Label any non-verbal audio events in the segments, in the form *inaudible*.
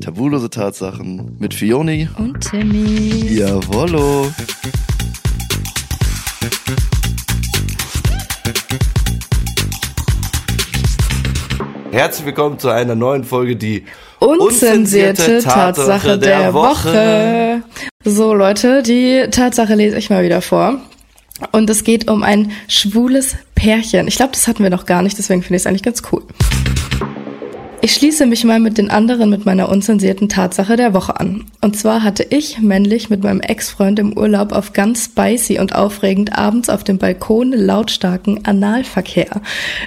Tabulose Tatsachen mit Fioni und Timmy. Jawollo. Herzlich willkommen zu einer neuen Folge, die unzensierte, Tatsache, Tatsache der, der Woche. Woche. So Leute, die Tatsache lese ich mal wieder vor. Und es geht um ein schwules Pärchen. Ich glaube, das hatten wir noch gar nicht, deswegen finde ich es eigentlich ganz cool. Ich schließe mich mal mit den anderen mit meiner unzensierten Tatsache der Woche an. Und zwar hatte ich männlich mit meinem Ex-Freund im Urlaub auf ganz spicy und aufregend abends auf dem Balkon lautstarken Analverkehr.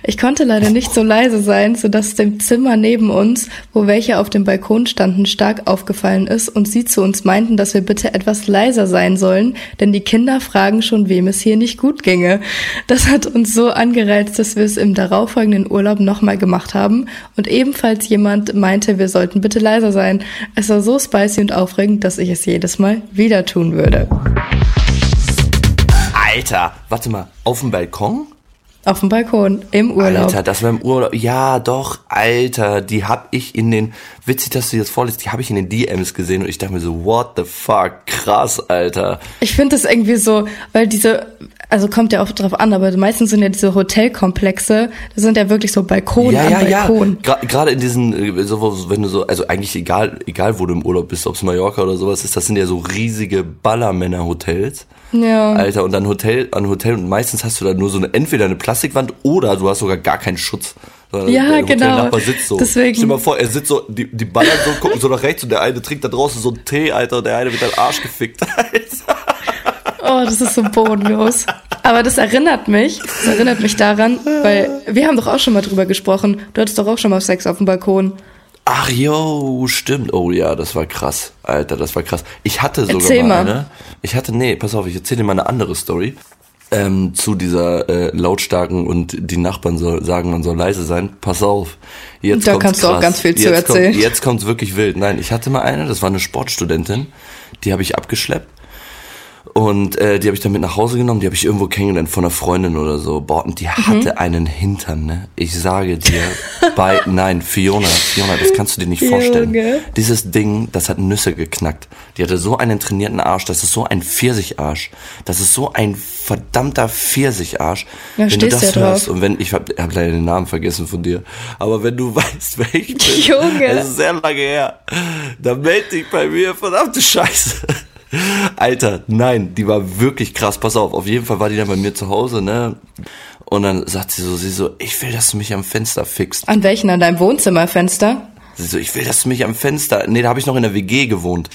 Ich konnte leider nicht so leise sein, sodass dem Zimmer neben uns, wo welche auf dem Balkon standen, stark aufgefallen ist und sie zu uns meinten, dass wir bitte etwas leiser sein sollen, denn die Kinder fragen schon, wem es hier nicht gut ginge. Das hat uns so angereizt, dass wir es im darauffolgenden Urlaub nochmal gemacht haben und ebenfalls als jemand meinte, wir sollten bitte leiser sein. Es war so spicy und aufregend, dass ich es jedes Mal wieder tun würde. Alter, warte mal, auf dem Balkon? Auf dem Balkon, im Urlaub. Alter, das war im Urlaub. Ja, doch, Alter, die hab ich in den, witzig, dass du das vorliest, die habe ich in den DMs gesehen und ich dachte mir so, what the fuck, krass, Alter. Ich finde das irgendwie so, weil diese, also kommt ja auch drauf an, aber meistens sind ja diese Hotelkomplexe, das sind ja wirklich so Balkon ja, ja, Balkon. Ja, gerade in diesen, äh, so, wenn du so, also eigentlich egal, egal wo du im Urlaub bist, ob es Mallorca oder sowas ist, das sind ja so riesige Ballermänner-Hotels. Ja. Alter, und dann Hotel, an Hotel und meistens hast du da nur so eine, entweder eine Plastikwand oder du hast sogar gar keinen Schutz. Ja, der genau. Sitzt so. Deswegen. Stell dir mal vor, er sitzt so, die, die ballern so, gucken so nach rechts und der eine trinkt da draußen so einen Tee, Alter, und der eine wird dann Arsch gefickt, Alter. *laughs* Oh, das ist so bodenlos. Aber das erinnert mich, das erinnert mich daran, weil wir haben doch auch schon mal drüber gesprochen. Du hattest doch auch schon mal Sex auf dem Balkon. Ach jo, stimmt. Oh ja, das war krass. Alter, das war krass. Ich hatte sogar Erzähl mal eine. Ich hatte, nee, pass auf, ich erzähle dir mal eine andere Story. Ähm, zu dieser äh, lautstarken und die Nachbarn soll, sagen, man soll leise sein. Pass auf. Jetzt da kannst krass. du auch ganz viel jetzt zu erzählen. Kommt, jetzt kommt's wirklich wild. Nein, ich hatte mal eine, das war eine Sportstudentin, die habe ich abgeschleppt und äh, die habe ich dann mit nach Hause genommen, die habe ich irgendwo kennengelernt von einer Freundin oder so. Boah, und die mhm. hatte einen Hintern, ne? Ich sage dir, *laughs* bei, nein, Fiona, Fiona, das kannst du dir nicht vorstellen. Junge. Dieses Ding, das hat Nüsse geknackt. Die hatte so einen trainierten Arsch, das ist so ein Pfirsicharsch. Das ist so ein verdammter Pfirsicharsch. Ja, wenn du das ja hörst drauf. und wenn, ich habe hab leider den Namen vergessen von dir, aber wenn du *laughs* weißt, wer ich bin, Junge. das ist sehr lange her, dann melde dich bei mir, verdammte Scheiße. *laughs* Alter, nein, die war wirklich krass. Pass auf, auf jeden Fall war die dann bei mir zu Hause, ne? Und dann sagt sie so, sie so, ich will, dass du mich am Fenster fixst. An welchen? An deinem Wohnzimmerfenster? Sie so, ich will, dass du mich am Fenster. Nee, da habe ich noch in der WG gewohnt.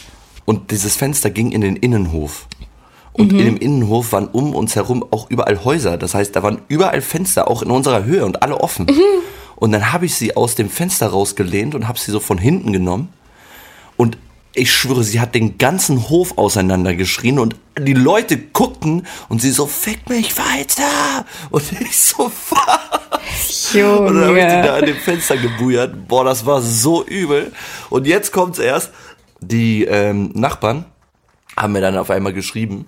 Und dieses Fenster ging in den Innenhof. Und mhm. in dem Innenhof waren um uns herum auch überall Häuser. Das heißt, da waren überall Fenster, auch in unserer Höhe und alle offen. Mhm. Und dann habe ich sie aus dem Fenster rausgelehnt und habe sie so von hinten genommen. Und ich schwöre, sie hat den ganzen Hof auseinandergeschrien und die Leute guckten und sie so, fick mich weiter. Und *laughs* ich so, was? Junge. Und dann habe ich die da an dem Fenster gebujert. Boah, das war so übel. Und jetzt kommt's erst, die ähm, Nachbarn haben mir dann auf einmal geschrieben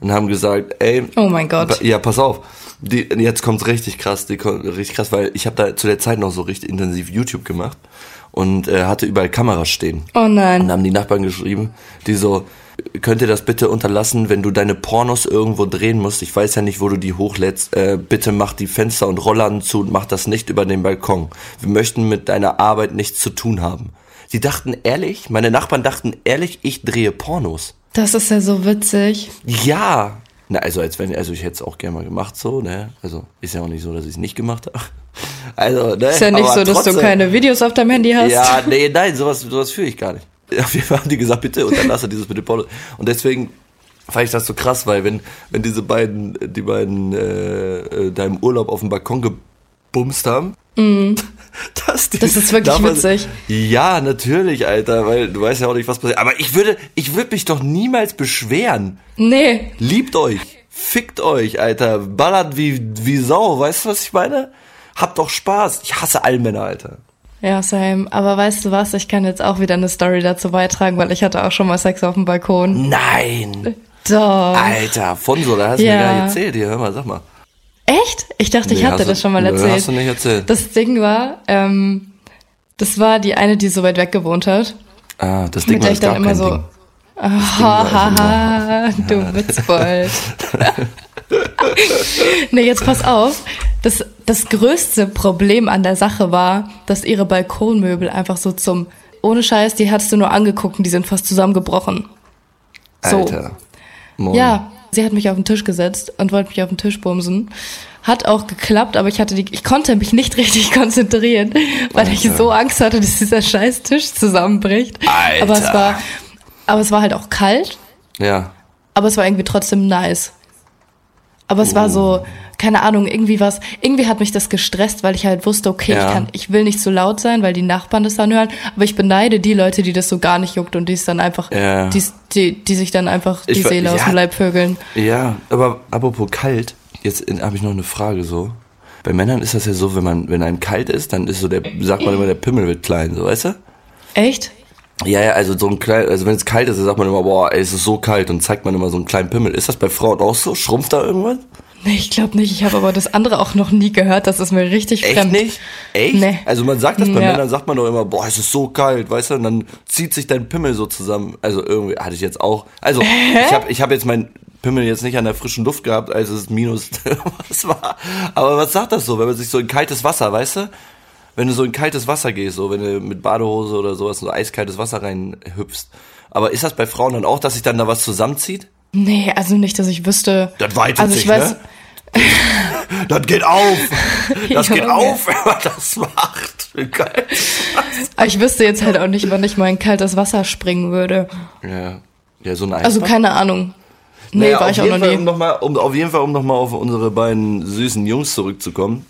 und haben gesagt, ey. Oh mein Gott. Ja, pass auf. Die, jetzt kommt's richtig krass, die, richtig krass, weil ich habe da zu der Zeit noch so richtig intensiv YouTube gemacht und äh, hatte überall Kameras stehen. Oh nein. Und haben die Nachbarn geschrieben, die so, könnt ihr das bitte unterlassen, wenn du deine Pornos irgendwo drehen musst? Ich weiß ja nicht, wo du die hochlädst. Äh, bitte mach die Fenster und Rollladen zu und mach das nicht über den Balkon. Wir möchten mit deiner Arbeit nichts zu tun haben. Die dachten ehrlich, meine Nachbarn dachten ehrlich, ich drehe Pornos. Das ist ja so witzig. Ja. Na, also als wenn, also ich hätte es auch gerne mal gemacht so, ne? Also ist ja auch nicht so, dass ich es nicht gemacht habe. Also, ne? Ist ja nicht so, dass trotzdem, du keine Videos auf deinem Handy hast. Ja, nee, nein, sowas, sowas fühle ich gar nicht. *laughs* Auf jeden Fall haben die gesagt, bitte unterlasse dieses mit dem Porno. Und deswegen fand ich das so krass, weil wenn, wenn diese beiden, die beiden äh, äh da im Urlaub auf dem Balkon gebumst haben, *laughs* mm. das, das ist wirklich man, witzig. Ja, natürlich, Alter, weil du weißt ja auch nicht, was passiert. Aber ich würde, ich würde mich doch niemals beschweren. Nee. Liebt euch. Fickt euch, Alter. Ballert wie, wie Sau. Weißt du, was ich meine? Habt doch Spaß. Ich hasse Allmänner, Alter. Ja, same. Aber weißt du was? Ich kann jetzt auch wieder eine Story dazu beitragen, weil ich hatte auch schon mal Sex auf dem Balkon. Nein! Doch. Alter, von so, da hast du ja. mir gar nicht erzählt. Hier, hör mal, sag mal. Echt? Ich dachte, nee, ich hatte das schon mal erzählt. Nee, hast du nicht erzählt. Das Ding war, ähm, das war die eine, die so weit weg gewohnt hat. Ah, das Ding der ich dann immer so. Ding. Hahaha, du Witzbold. *laughs* *laughs* nee, jetzt pass auf. Das, das größte Problem an der Sache war, dass ihre Balkonmöbel einfach so zum, ohne Scheiß, die hattest du nur angeguckt und die sind fast zusammengebrochen. So. Alter. Moin. Ja, sie hat mich auf den Tisch gesetzt und wollte mich auf den Tisch bumsen. Hat auch geklappt, aber ich hatte die, ich konnte mich nicht *laughs* richtig konzentrieren, weil Alter. ich so Angst hatte, dass dieser scheiß Tisch zusammenbricht. Alter. Aber es war, aber es war halt auch kalt. Ja. Aber es war irgendwie trotzdem nice. Aber es uh. war so, oh. Keine Ahnung, irgendwie was, irgendwie hat mich das gestresst, weil ich halt wusste, okay, ja. ich kann, ich will nicht zu so laut sein, weil die Nachbarn das dann hören, aber ich beneide die Leute, die das so gar nicht juckt und die es dann einfach, ja. die, die, die sich dann einfach die ich, Seele ja, aus dem Leib vögeln. Ja, aber apropos kalt, jetzt habe ich noch eine Frage so. Bei Männern ist das ja so, wenn man, wenn einem kalt ist, dann ist so der, sagt man immer, der Pimmel wird klein, so, weißt du? Echt? Ja, ja, also so ein klein, also wenn es kalt ist, dann sagt man immer, boah, ey, es ist so kalt und zeigt man immer so einen kleinen Pimmel. Ist das bei Frauen auch so? Schrumpft da irgendwas? Nee, ich glaube nicht. Ich habe aber das andere auch noch nie gehört. Das ist mir richtig Echt fremd. nicht? Echt? Nee. Also man sagt das bei ja. Männern, sagt man doch immer, boah, es ist so kalt, weißt du? Und dann zieht sich dein Pimmel so zusammen. Also irgendwie hatte ich jetzt auch. Also Hä? ich habe ich hab jetzt mein Pimmel jetzt nicht an der frischen Luft gehabt, als es minus *laughs* was war. Aber was sagt das so, wenn man sich so in kaltes Wasser, weißt du? wenn du so in kaltes Wasser gehst, so wenn du mit Badehose oder sowas in so eiskaltes Wasser reinhüpfst. Aber ist das bei Frauen dann auch, dass sich dann da was zusammenzieht? Nee, also nicht, dass ich wüsste. Das weitet also sich, weiß, ne? *laughs* das geht auf. Das geht auf, *laughs* wenn man das macht. Aber ich wüsste jetzt halt auch nicht, wann ich mal in kaltes Wasser springen würde. Ja. Ja, so ein Eisbad. Also keine Ahnung. Nee, naja, war ich auch noch nie. Um noch mal, um, auf jeden Fall, um nochmal auf unsere beiden süßen Jungs zurückzukommen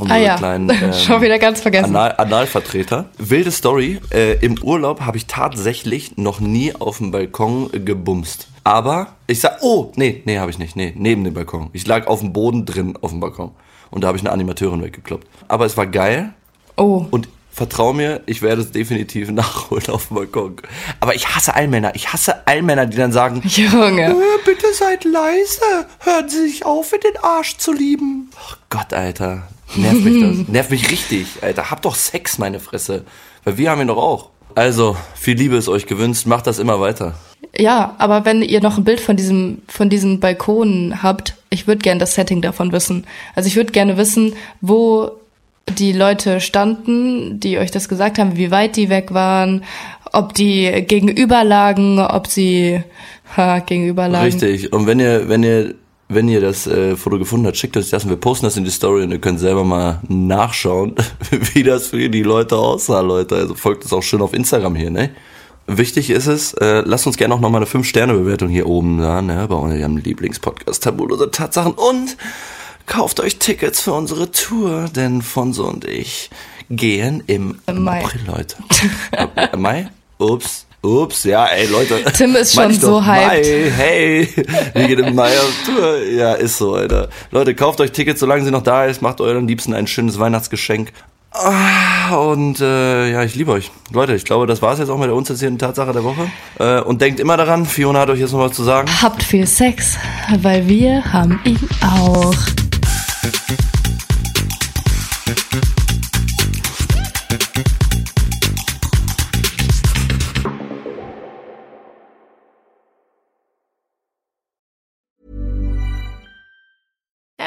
unsere ah, ja. kleinen *laughs* ähm, Schon wieder ganz vergessen. Anal Analvertreter. Wilde Story. Äh, Im Urlaub habe ich tatsächlich noch nie auf dem Balkon gebumst. Aber ich sag, oh, nee, nee, habe ich nicht. Nee, neben dem Balkon. Ich lag auf dem Boden drin auf dem Balkon. Und da habe ich eine Animateurin weggekloppt. Aber es war geil. Oh. Und vertrau mir, ich werde es definitiv *laughs* nachholen auf dem Balkon. Aber ich hasse Allmänner. Ich hasse Allmänner, die dann sagen, *laughs* Junge, äh, bitte seid leise. Hören Sie sich auf, in den Arsch zu lieben. Oh Gott, Alter. Nervt mich das. *laughs* Nervt mich richtig, Alter. Habt doch Sex, meine Fresse. Weil wir haben ihn doch auch. Also, viel Liebe ist euch gewünscht. Macht das immer weiter. Ja, aber wenn ihr noch ein Bild von diesem, von diesen Balkonen habt, ich würde gerne das Setting davon wissen. Also ich würde gerne wissen, wo die Leute standen, die euch das gesagt haben, wie weit die weg waren, ob die gegenüber lagen, ob sie ha, gegenüber lagen. Richtig. Und wenn ihr, wenn ihr wenn ihr das äh, Foto gefunden habt, schickt euch das und wir posten das in die Story und ihr könnt selber mal nachschauen, *laughs* wie das für die Leute aussah, Leute. Also folgt es auch schön auf Instagram hier, ne? Wichtig ist es, äh, lasst uns gerne auch noch mal eine 5-Sterne-Bewertung hier oben da, ne, bei eurem Lieblingspodcast Tabulose Tatsachen und kauft euch Tickets für unsere Tour, denn Fonso und ich gehen im Mai. April, Leute. Äh, Mai? Ups. Ups, ja, ey, Leute. *laughs* Tim ist schon so hyped. Mai, hey, wir gehen im Mai auf Tour. Ja, ist so, Alter. Leute, kauft euch Tickets, solange sie noch da ist. Macht euren Liebsten ein schönes Weihnachtsgeschenk. Ah, und äh, ja, ich liebe euch. Leute, ich glaube, das war es jetzt auch mit der unzensierten Tatsache der Woche. Äh, und denkt immer daran, Fiona hat euch jetzt noch was zu sagen. Habt viel Sex, weil wir haben ihn auch.